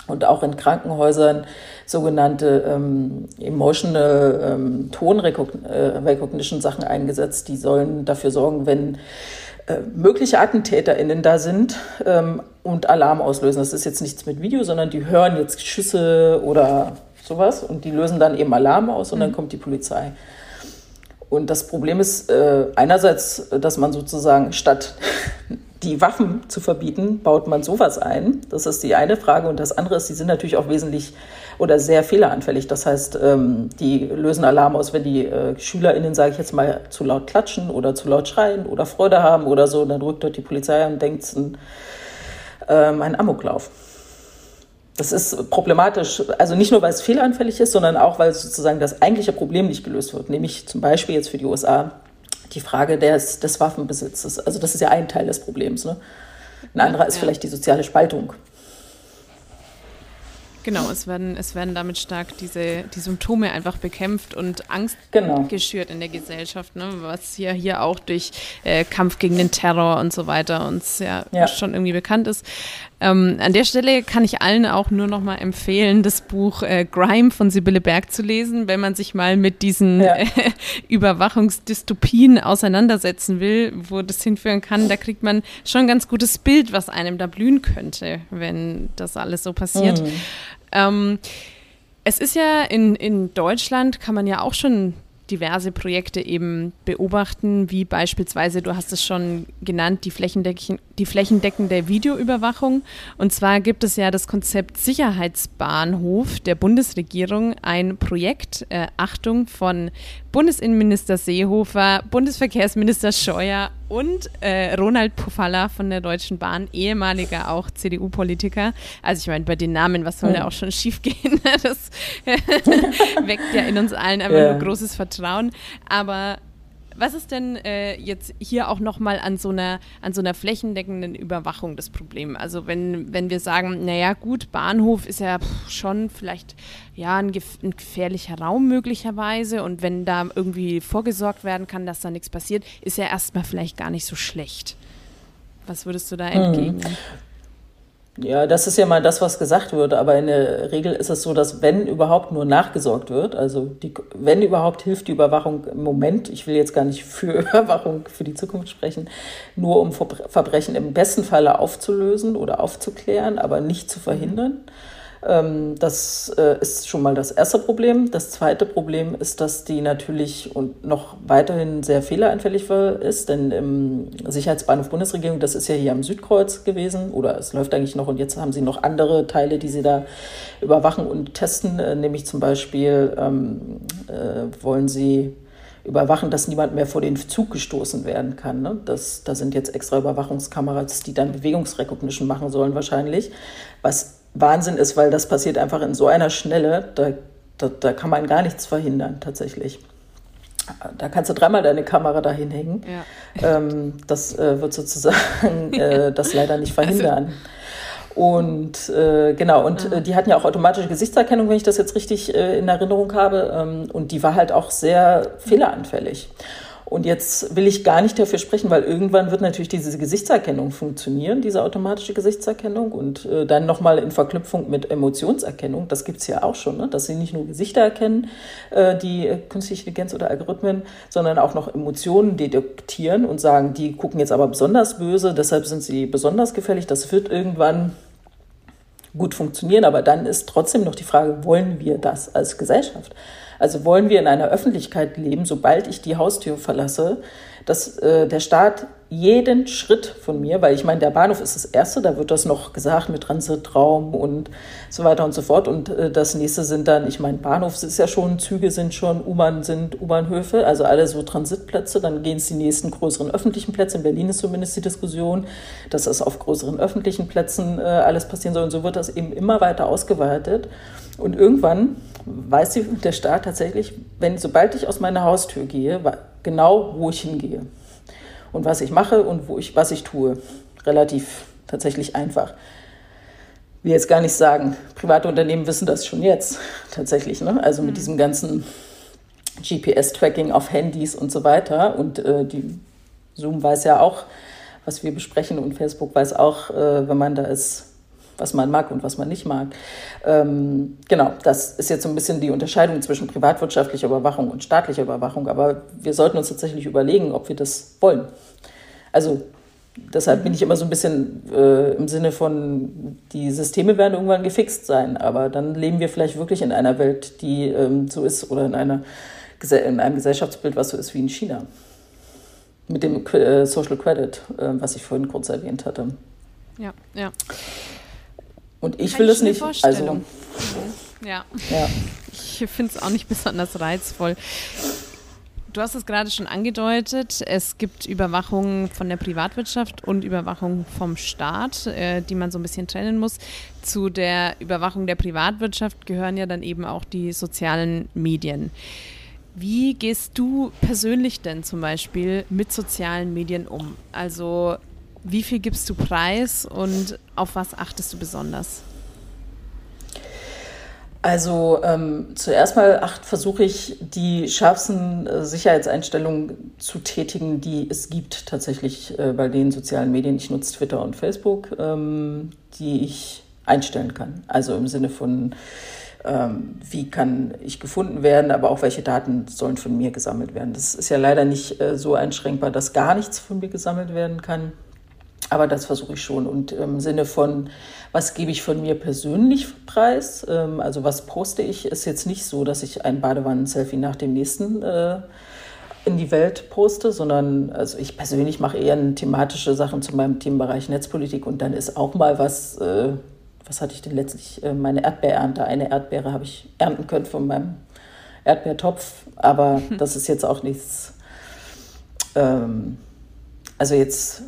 und auch in Krankenhäusern sogenannte ähm, Emotional ähm, Tone Recognition Sachen eingesetzt. Die sollen dafür sorgen, wenn äh, mögliche AttentäterInnen da sind ähm, und Alarm auslösen. Das ist jetzt nichts mit Video, sondern die hören jetzt Schüsse oder sowas und die lösen dann eben Alarm aus und mhm. dann kommt die Polizei. Und das Problem ist äh, einerseits, dass man sozusagen statt die Waffen zu verbieten, baut man sowas ein. Das ist die eine Frage. Und das andere ist, die sind natürlich auch wesentlich oder sehr fehleranfällig. Das heißt, ähm, die lösen Alarm aus, wenn die äh, SchülerInnen, sage ich jetzt mal, zu laut klatschen oder zu laut schreien oder Freude haben oder so. Und dann rückt dort die Polizei und denkt, es ist ähm, ein Amoklauf. Das ist problematisch, also nicht nur, weil es fehleranfällig ist, sondern auch, weil sozusagen das eigentliche Problem nicht gelöst wird, nämlich zum Beispiel jetzt für die USA die Frage des, des Waffenbesitzes. Also das ist ja ein Teil des Problems. Ne? Ein anderer ist ja. vielleicht die soziale Spaltung. Genau, es werden, es werden damit stark diese die Symptome einfach bekämpft und Angst genau. geschürt in der Gesellschaft, ne? was ja hier auch durch äh, Kampf gegen den Terror und so weiter uns ja, ja. schon irgendwie bekannt ist. Ähm, an der Stelle kann ich allen auch nur noch mal empfehlen, das Buch äh, Grime von Sibylle Berg zu lesen, wenn man sich mal mit diesen ja. äh, Überwachungsdystopien auseinandersetzen will, wo das hinführen kann. Da kriegt man schon ein ganz gutes Bild, was einem da blühen könnte, wenn das alles so passiert. Mhm. Ähm, es ist ja in, in Deutschland, kann man ja auch schon diverse Projekte eben beobachten, wie beispielsweise, du hast es schon genannt, die, flächendeck die flächendeckende Videoüberwachung. Und zwar gibt es ja das Konzept Sicherheitsbahnhof der Bundesregierung, ein Projekt, äh, Achtung, von Bundesinnenminister Seehofer, Bundesverkehrsminister Scheuer und äh, Ronald Pufalla von der Deutschen Bahn, ehemaliger auch CDU-Politiker. Also ich meine, bei den Namen, was soll mhm. da auch schon schiefgehen? das weckt ja in uns allen einfach ja. nur großes Vertrauen. Aber was ist denn äh, jetzt hier auch nochmal an so einer an so einer flächendeckenden Überwachung das Problem? Also wenn, wenn wir sagen, naja gut, Bahnhof ist ja schon vielleicht ja ein, gef ein, gefährlicher Raum möglicherweise und wenn da irgendwie vorgesorgt werden kann, dass da nichts passiert, ist ja erstmal vielleicht gar nicht so schlecht. Was würdest du da mhm. entgegnen? Mhm. Ja, das ist ja mal das, was gesagt wird, aber in der Regel ist es so, dass wenn überhaupt nur nachgesorgt wird, also die, wenn überhaupt hilft die Überwachung im Moment, ich will jetzt gar nicht für Überwachung für die Zukunft sprechen, nur um Verbrechen im besten Falle aufzulösen oder aufzuklären, aber nicht zu verhindern. Mhm ähm, das äh, ist schon mal das erste Problem. Das zweite Problem ist, dass die natürlich und noch weiterhin sehr fehleranfällig ist, denn im Sicherheitsbahnhof Bundesregierung, das ist ja hier am Südkreuz gewesen oder es läuft eigentlich noch und jetzt haben sie noch andere Teile, die sie da überwachen und testen, äh, nämlich zum Beispiel ähm, äh, wollen sie überwachen, dass niemand mehr vor den Zug gestoßen werden kann. Ne? Das, da sind jetzt extra Überwachungskameras, die dann Bewegungsrecognition machen sollen wahrscheinlich, was Wahnsinn ist, weil das passiert einfach in so einer Schnelle, da, da, da kann man gar nichts verhindern tatsächlich. Da kannst du dreimal deine Kamera dahin hängen. Ja. Ähm, das äh, wird sozusagen äh, das leider nicht also verhindern. Also und äh, genau, und äh, die hatten ja auch automatische Gesichtserkennung, wenn ich das jetzt richtig äh, in Erinnerung habe. Ähm, und die war halt auch sehr fehleranfällig. Und jetzt will ich gar nicht dafür sprechen, weil irgendwann wird natürlich diese Gesichtserkennung funktionieren, diese automatische Gesichtserkennung und äh, dann nochmal in Verknüpfung mit Emotionserkennung. Das gibt's ja auch schon, ne? dass sie nicht nur Gesichter erkennen, äh, die künstliche Intelligenz oder Algorithmen, sondern auch noch Emotionen detektieren und sagen, die gucken jetzt aber besonders böse, deshalb sind sie besonders gefährlich. Das wird irgendwann gut funktionieren, aber dann ist trotzdem noch die Frage, wollen wir das als Gesellschaft? Also wollen wir in einer Öffentlichkeit leben, sobald ich die Haustür verlasse, dass äh, der Staat jeden Schritt von mir, weil ich meine, der Bahnhof ist das erste, da wird das noch gesagt mit Transitraum und so weiter und so fort. Und äh, das nächste sind dann, ich meine, Bahnhof ist ja schon, Züge sind schon, U-Bahn sind U-Bahnhöfe, also alle so Transitplätze. Dann gehen es die nächsten größeren öffentlichen Plätze. In Berlin ist zumindest die Diskussion, dass das auf größeren öffentlichen Plätzen äh, alles passieren soll. Und so wird das eben immer weiter ausgeweitet. Und irgendwann weiß der Staat tatsächlich, wenn sobald ich aus meiner Haustür gehe, genau wo ich hingehe und was ich mache und wo ich, was ich tue. Relativ tatsächlich einfach. Ich will jetzt gar nicht sagen, private Unternehmen wissen das schon jetzt tatsächlich. Ne? Also mit mhm. diesem ganzen GPS-Tracking auf Handys und so weiter. Und äh, die Zoom weiß ja auch, was wir besprechen und Facebook weiß auch, äh, wenn man da ist, was man mag und was man nicht mag. Ähm, genau, das ist jetzt so ein bisschen die Unterscheidung zwischen privatwirtschaftlicher Überwachung und staatlicher Überwachung. Aber wir sollten uns tatsächlich überlegen, ob wir das wollen. Also deshalb bin ich immer so ein bisschen äh, im Sinne von, die Systeme werden irgendwann gefixt sein. Aber dann leben wir vielleicht wirklich in einer Welt, die ähm, so ist oder in, einer, in einem Gesellschaftsbild, was so ist wie in China. Mit dem äh, Social Credit, äh, was ich vorhin kurz erwähnt hatte. Ja, ja. Und ich will es nicht. Also, ja. ja. Ich finde es auch nicht besonders reizvoll. Du hast es gerade schon angedeutet. Es gibt Überwachung von der Privatwirtschaft und Überwachung vom Staat, äh, die man so ein bisschen trennen muss. Zu der Überwachung der Privatwirtschaft gehören ja dann eben auch die sozialen Medien. Wie gehst du persönlich denn zum Beispiel mit sozialen Medien um? Also wie viel gibst du preis und auf was achtest du besonders? Also ähm, zuerst mal versuche ich die schärfsten äh, Sicherheitseinstellungen zu tätigen, die es gibt tatsächlich äh, bei den sozialen Medien. Ich nutze Twitter und Facebook, ähm, die ich einstellen kann. Also im Sinne von, ähm, wie kann ich gefunden werden, aber auch welche Daten sollen von mir gesammelt werden. Das ist ja leider nicht äh, so einschränkbar, dass gar nichts von mir gesammelt werden kann. Aber das versuche ich schon. Und im Sinne von, was gebe ich von mir persönlich preis? Ähm, also was poste ich, ist jetzt nicht so, dass ich ein Badewannen-Selfie nach dem nächsten äh, in die Welt poste, sondern also ich persönlich mache eher thematische Sachen zu meinem Themenbereich Netzpolitik und dann ist auch mal was, äh, was hatte ich denn letztlich, äh, meine Erdbeerernte. Eine Erdbeere habe ich ernten können von meinem Erdbeertopf, aber hm. das ist jetzt auch nichts, ähm, also jetzt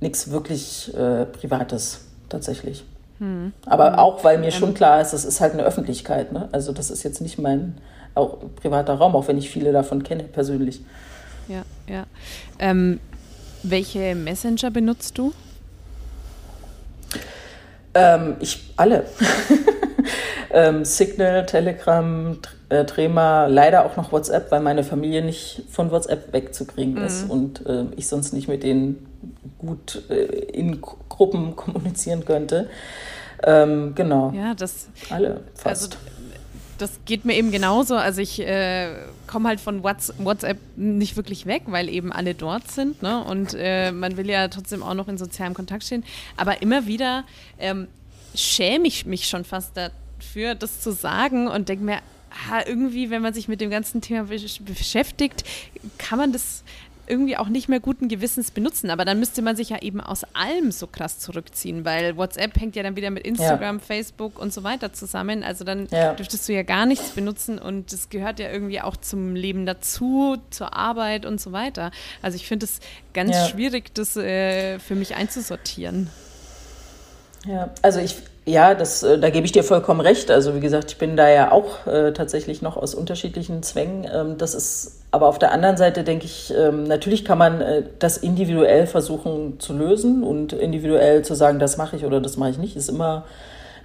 nichts wirklich äh, Privates tatsächlich. Hm. Aber auch, weil mir ähm. schon klar ist, das ist halt eine Öffentlichkeit. Ne? Also das ist jetzt nicht mein auch privater Raum, auch wenn ich viele davon kenne persönlich. Ja, ja. Ähm, welche Messenger benutzt du? Ähm, ich alle. ähm, Signal, Telegram, äh, Trema, leider auch noch WhatsApp, weil meine Familie nicht von WhatsApp wegzukriegen mhm. ist und äh, ich sonst nicht mit denen gut äh, in Gruppen kommunizieren könnte. Ähm, genau. Ja, das. Alle fast. Also, das geht mir eben genauso. Also ich äh, komme halt von WhatsApp nicht wirklich weg, weil eben alle dort sind. Ne? Und äh, man will ja trotzdem auch noch in sozialem Kontakt stehen. Aber immer wieder ähm, schäme ich mich schon fast dafür, das zu sagen und denke mir, irgendwie, wenn man sich mit dem ganzen Thema beschäftigt, kann man das irgendwie auch nicht mehr guten Gewissens benutzen. Aber dann müsste man sich ja eben aus allem so krass zurückziehen, weil WhatsApp hängt ja dann wieder mit Instagram, ja. Facebook und so weiter zusammen. Also dann ja. dürftest du ja gar nichts benutzen und das gehört ja irgendwie auch zum Leben dazu, zur Arbeit und so weiter. Also ich finde es ganz ja. schwierig, das äh, für mich einzusortieren. Ja, also ich, ja, das, äh, da gebe ich dir vollkommen recht. Also wie gesagt, ich bin da ja auch äh, tatsächlich noch aus unterschiedlichen Zwängen. Ähm, das ist aber auf der anderen Seite denke ich, ähm, natürlich kann man äh, das individuell versuchen zu lösen und individuell zu sagen, das mache ich oder das mache ich nicht, ist immer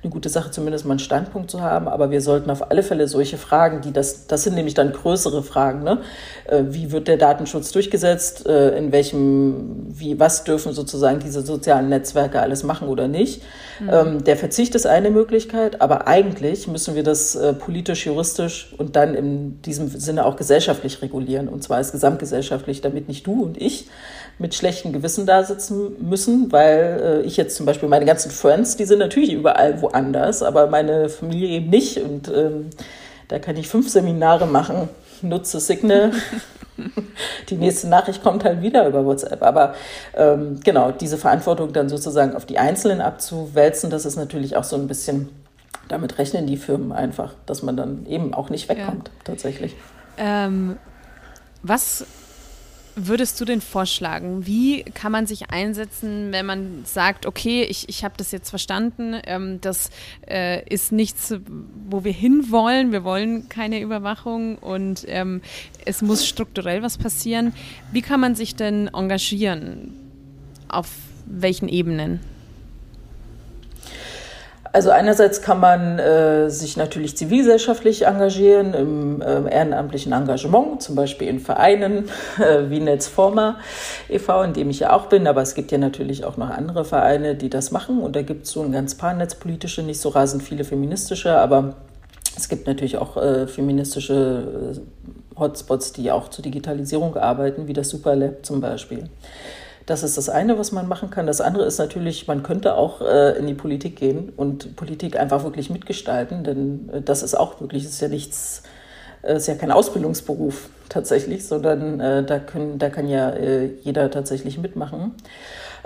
eine gute Sache, zumindest mal einen Standpunkt zu haben. Aber wir sollten auf alle Fälle solche Fragen, die das, das sind nämlich dann größere Fragen. Ne? Äh, wie wird der Datenschutz durchgesetzt? Äh, in welchem, wie, was dürfen sozusagen diese sozialen Netzwerke alles machen oder nicht? Mhm. Ähm, der Verzicht ist eine Möglichkeit, aber eigentlich müssen wir das äh, politisch, juristisch und dann in diesem Sinne auch gesellschaftlich regulieren. Und zwar als gesamtgesellschaftlich, damit nicht du und ich mit schlechtem Gewissen da sitzen müssen, weil äh, ich jetzt zum Beispiel meine ganzen Friends, die sind natürlich überall woanders, aber meine Familie eben nicht. Und ähm, da kann ich fünf Seminare machen nutze Signal. die nächste Nachricht kommt halt wieder über WhatsApp. Aber ähm, genau, diese Verantwortung dann sozusagen auf die Einzelnen abzuwälzen, das ist natürlich auch so ein bisschen, damit rechnen die Firmen einfach, dass man dann eben auch nicht wegkommt, ja. tatsächlich. Ähm, was würdest du denn vorschlagen? Wie kann man sich einsetzen, wenn man sagt, okay, ich, ich habe das jetzt verstanden, ähm, das äh, ist nichts, wo wir hinwollen, wir wollen keine Überwachung und ähm, es muss strukturell was passieren. Wie kann man sich denn engagieren? Auf welchen Ebenen? Also einerseits kann man äh, sich natürlich zivilgesellschaftlich engagieren im äh, ehrenamtlichen Engagement, zum Beispiel in Vereinen äh, wie Netzforma e.V., in dem ich ja auch bin, aber es gibt ja natürlich auch noch andere Vereine, die das machen und da gibt es so ein ganz paar netzpolitische, nicht so rasend viele feministische, aber es gibt natürlich auch äh, feministische äh, Hotspots, die auch zur Digitalisierung arbeiten, wie das Superlab zum Beispiel. Das ist das eine, was man machen kann. Das andere ist natürlich, man könnte auch äh, in die Politik gehen und Politik einfach wirklich mitgestalten, denn äh, das ist auch wirklich, ist ja nichts, äh, ist ja kein Ausbildungsberuf tatsächlich, sondern äh, da, können, da kann ja äh, jeder tatsächlich mitmachen.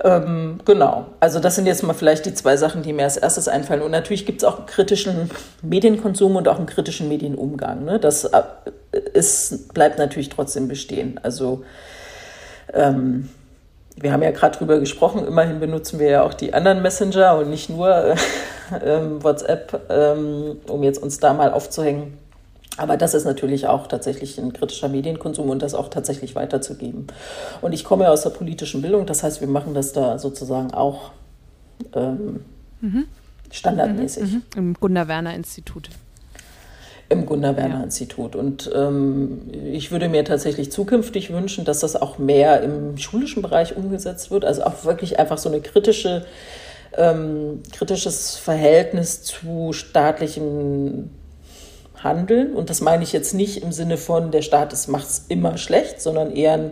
Ähm, genau, also das sind jetzt mal vielleicht die zwei Sachen, die mir als erstes einfallen. Und natürlich gibt es auch einen kritischen Medienkonsum und auch einen kritischen Medienumgang. Ne? Das äh, ist, bleibt natürlich trotzdem bestehen. Also ähm, wir haben ja gerade drüber gesprochen, immerhin benutzen wir ja auch die anderen Messenger und nicht nur äh, äh, WhatsApp, ähm, um jetzt uns da mal aufzuhängen. Aber das ist natürlich auch tatsächlich ein kritischer Medienkonsum und das auch tatsächlich weiterzugeben. Und ich komme ja aus der politischen Bildung, das heißt, wir machen das da sozusagen auch ähm, mhm. standardmäßig. Mhm. Im Gunnar Werner Institut im Gunnar Werner ja. Institut. Und ähm, ich würde mir tatsächlich zukünftig wünschen, dass das auch mehr im schulischen Bereich umgesetzt wird. Also auch wirklich einfach so eine kritische, ähm, kritisches Verhältnis zu staatlichem Handeln. Und das meine ich jetzt nicht im Sinne von, der Staat macht es immer schlecht, sondern eher ein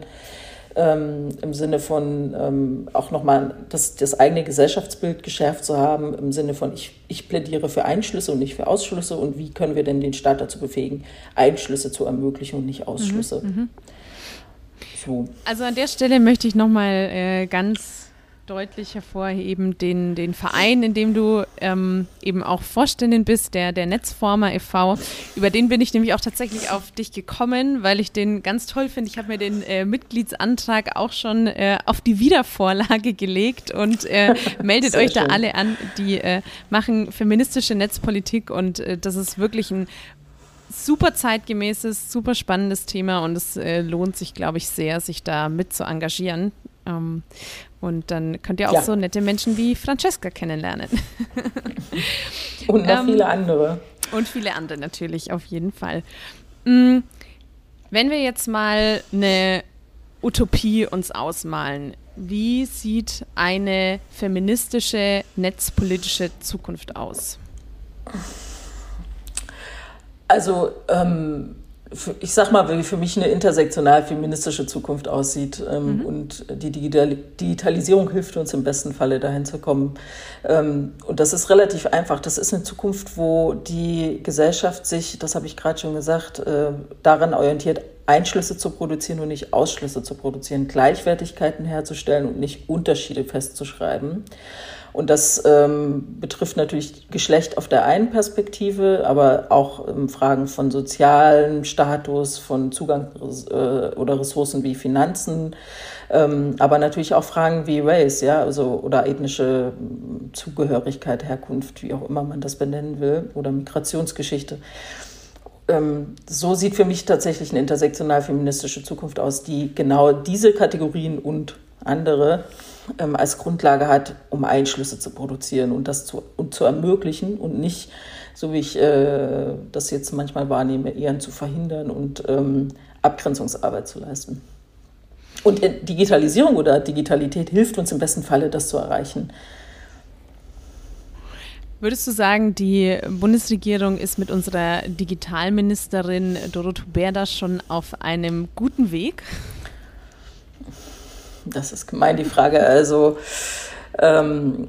ähm, im Sinne von ähm, auch nochmal das, das eigene Gesellschaftsbild geschärft zu haben, im Sinne von, ich, ich plädiere für Einschlüsse und nicht für Ausschlüsse und wie können wir denn den Staat dazu befähigen, Einschlüsse zu ermöglichen und nicht Ausschlüsse. Mhm, mhm. so. Also an der Stelle möchte ich nochmal äh, ganz deutlich hervorheben, den, den Verein, in dem du ähm, eben auch Vorständin bist, der, der Netzformer e.V. Über den bin ich nämlich auch tatsächlich auf dich gekommen, weil ich den ganz toll finde. Ich habe mir den äh, Mitgliedsantrag auch schon äh, auf die Wiedervorlage gelegt und äh, meldet euch schön. da alle an, die äh, machen feministische Netzpolitik und äh, das ist wirklich ein super zeitgemäßes, super spannendes Thema und es äh, lohnt sich, glaube ich, sehr, sich da mit zu engagieren. Ähm, und dann könnt ihr auch ja. so nette Menschen wie Francesca kennenlernen. und noch ähm, viele andere. Und viele andere natürlich, auf jeden Fall. Mm, wenn wir jetzt mal eine Utopie uns ausmalen, wie sieht eine feministische, netzpolitische Zukunft aus? Also ähm, ich sag mal, wie für mich eine intersektional feministische Zukunft aussieht. Ähm, mhm. Und die Digitalisierung hilft uns im besten Falle dahin zu kommen. Ähm, und das ist relativ einfach. Das ist eine Zukunft, wo die Gesellschaft sich, das habe ich gerade schon gesagt, äh, daran orientiert, Einschlüsse zu produzieren und nicht Ausschlüsse zu produzieren, Gleichwertigkeiten herzustellen und nicht Unterschiede festzuschreiben. Und das ähm, betrifft natürlich Geschlecht auf der einen Perspektive, aber auch ähm, Fragen von sozialem Status, von Zugang äh, oder Ressourcen wie Finanzen, ähm, aber natürlich auch Fragen wie Race, ja, also oder ethnische hm, Zugehörigkeit, Herkunft, wie auch immer man das benennen will, oder Migrationsgeschichte. Ähm, so sieht für mich tatsächlich eine intersektional feministische Zukunft aus, die genau diese Kategorien und andere ähm, als Grundlage hat, um Einschlüsse zu produzieren und das zu, und zu ermöglichen und nicht, so wie ich äh, das jetzt manchmal wahrnehme, eher zu verhindern und ähm, Abgrenzungsarbeit zu leisten. Und Digitalisierung oder Digitalität hilft uns im besten Falle, das zu erreichen. Würdest du sagen, die Bundesregierung ist mit unserer Digitalministerin Dorothee Berda schon auf einem guten Weg? Das ist gemein, die Frage. Also, ähm,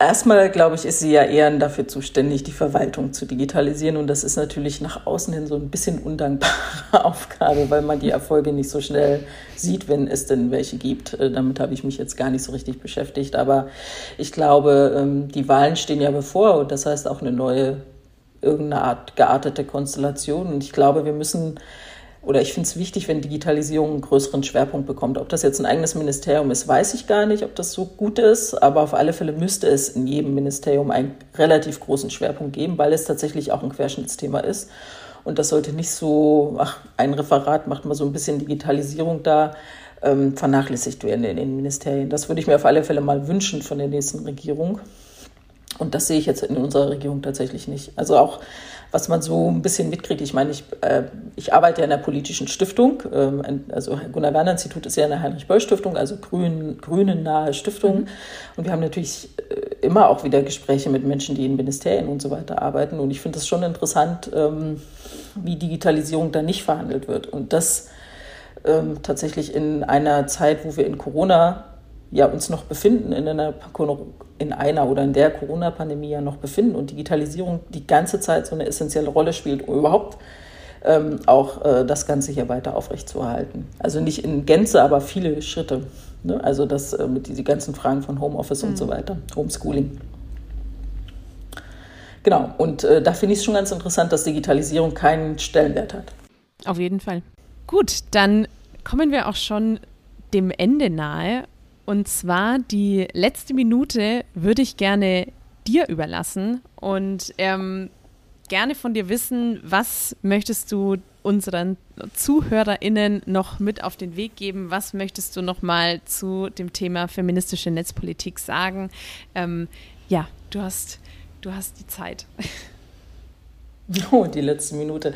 Erstmal, glaube ich, ist sie ja eher dafür zuständig, die Verwaltung zu digitalisieren. Und das ist natürlich nach außen hin so ein bisschen undankbare Aufgabe, weil man die Erfolge nicht so schnell sieht, wenn es denn welche gibt. Äh, damit habe ich mich jetzt gar nicht so richtig beschäftigt. Aber ich glaube, ähm, die Wahlen stehen ja bevor und das heißt auch eine neue, irgendeine Art geartete Konstellation. Und ich glaube, wir müssen oder ich finde es wichtig, wenn Digitalisierung einen größeren Schwerpunkt bekommt. Ob das jetzt ein eigenes Ministerium ist, weiß ich gar nicht, ob das so gut ist, aber auf alle Fälle müsste es in jedem Ministerium einen relativ großen Schwerpunkt geben, weil es tatsächlich auch ein Querschnittsthema ist. Und das sollte nicht so, ach, ein Referat macht mal so ein bisschen Digitalisierung da, ähm, vernachlässigt werden in den Ministerien. Das würde ich mir auf alle Fälle mal wünschen von der nächsten Regierung. Und das sehe ich jetzt in unserer Regierung tatsächlich nicht. Also auch was man so ein bisschen mitkriegt. Ich meine, ich, äh, ich arbeite ja in der politischen Stiftung. Ähm, also Gunnar Werner Institut ist ja eine Heinrich-Böll-Stiftung, also grün, grünennahe Stiftung. Mhm. Und wir haben natürlich äh, immer auch wieder Gespräche mit Menschen, die in Ministerien und so weiter arbeiten. Und ich finde es schon interessant, ähm, wie Digitalisierung da nicht verhandelt wird. Und das ähm, tatsächlich in einer Zeit, wo wir in Corona ja uns noch befinden, in einer, in einer oder in der Corona-Pandemie ja noch befinden und Digitalisierung die ganze Zeit so eine essentielle Rolle spielt, um überhaupt ähm, auch äh, das Ganze hier weiter aufrechtzuerhalten. Also nicht in Gänze, aber viele Schritte. Ne? Also das äh, mit diesen ganzen Fragen von Homeoffice mhm. und so mhm. weiter, Homeschooling. Genau, und äh, da finde ich es schon ganz interessant, dass Digitalisierung keinen Stellenwert hat. Auf jeden Fall. Gut, dann kommen wir auch schon dem Ende nahe und zwar die letzte Minute würde ich gerne dir überlassen und ähm, gerne von dir wissen, was möchtest du unseren ZuhörerInnen noch mit auf den Weg geben? Was möchtest du noch mal zu dem Thema feministische Netzpolitik sagen? Ähm, ja, du hast, du hast die Zeit. Oh, die letzte Minute.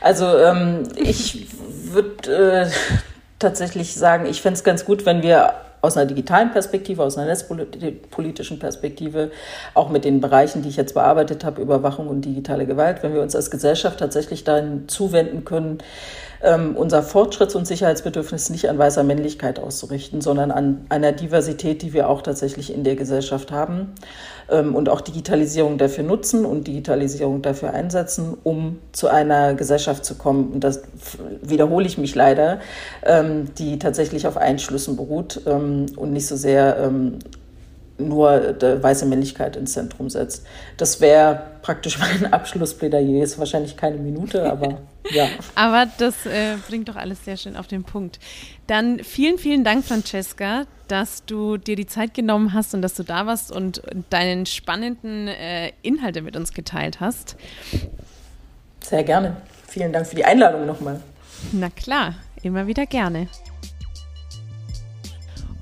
Also ähm, ich würde äh, tatsächlich sagen, ich fände es ganz gut, wenn wir aus einer digitalen Perspektive, aus einer netzpolitischen Perspektive, auch mit den Bereichen, die ich jetzt bearbeitet habe, Überwachung und digitale Gewalt, wenn wir uns als Gesellschaft tatsächlich dahin zuwenden können, ähm, unser Fortschritts- und Sicherheitsbedürfnis nicht an weißer Männlichkeit auszurichten, sondern an einer Diversität, die wir auch tatsächlich in der Gesellschaft haben ähm, und auch Digitalisierung dafür nutzen und Digitalisierung dafür einsetzen, um zu einer Gesellschaft zu kommen. Und das wiederhole ich mich leider, ähm, die tatsächlich auf Einschlüssen beruht ähm, und nicht so sehr ähm, nur die weiße Männlichkeit ins Zentrum setzt. Das wäre praktisch mein Abschlussplädoyer. Ist wahrscheinlich keine Minute, aber ja. aber das äh, bringt doch alles sehr schön auf den Punkt. Dann vielen, vielen Dank, Francesca, dass du dir die Zeit genommen hast und dass du da warst und deinen spannenden äh, Inhalte mit uns geteilt hast. Sehr gerne. Vielen Dank für die Einladung nochmal. Na klar, immer wieder gerne.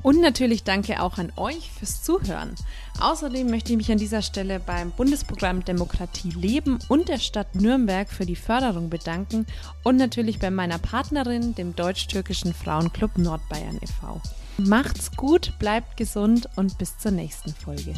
Und natürlich danke auch an euch fürs Zuhören. Außerdem möchte ich mich an dieser Stelle beim Bundesprogramm Demokratie Leben und der Stadt Nürnberg für die Förderung bedanken und natürlich bei meiner Partnerin, dem Deutsch-Türkischen Frauenclub Nordbayern e.V. Macht's gut, bleibt gesund und bis zur nächsten Folge.